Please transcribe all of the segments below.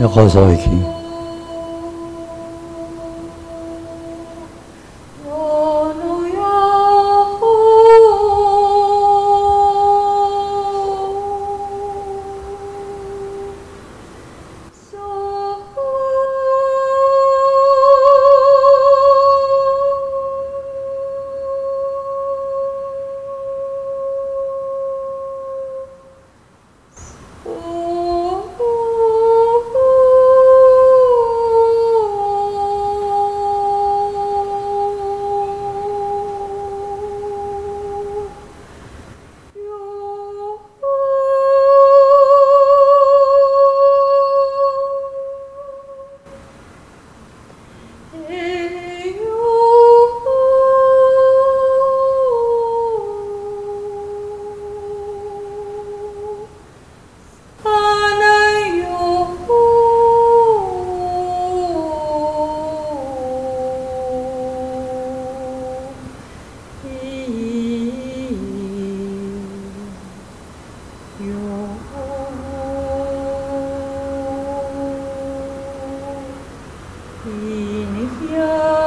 要好受一些。 이니 히야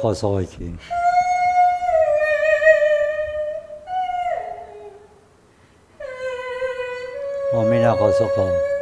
Kawasaki. Momina Kawasaki.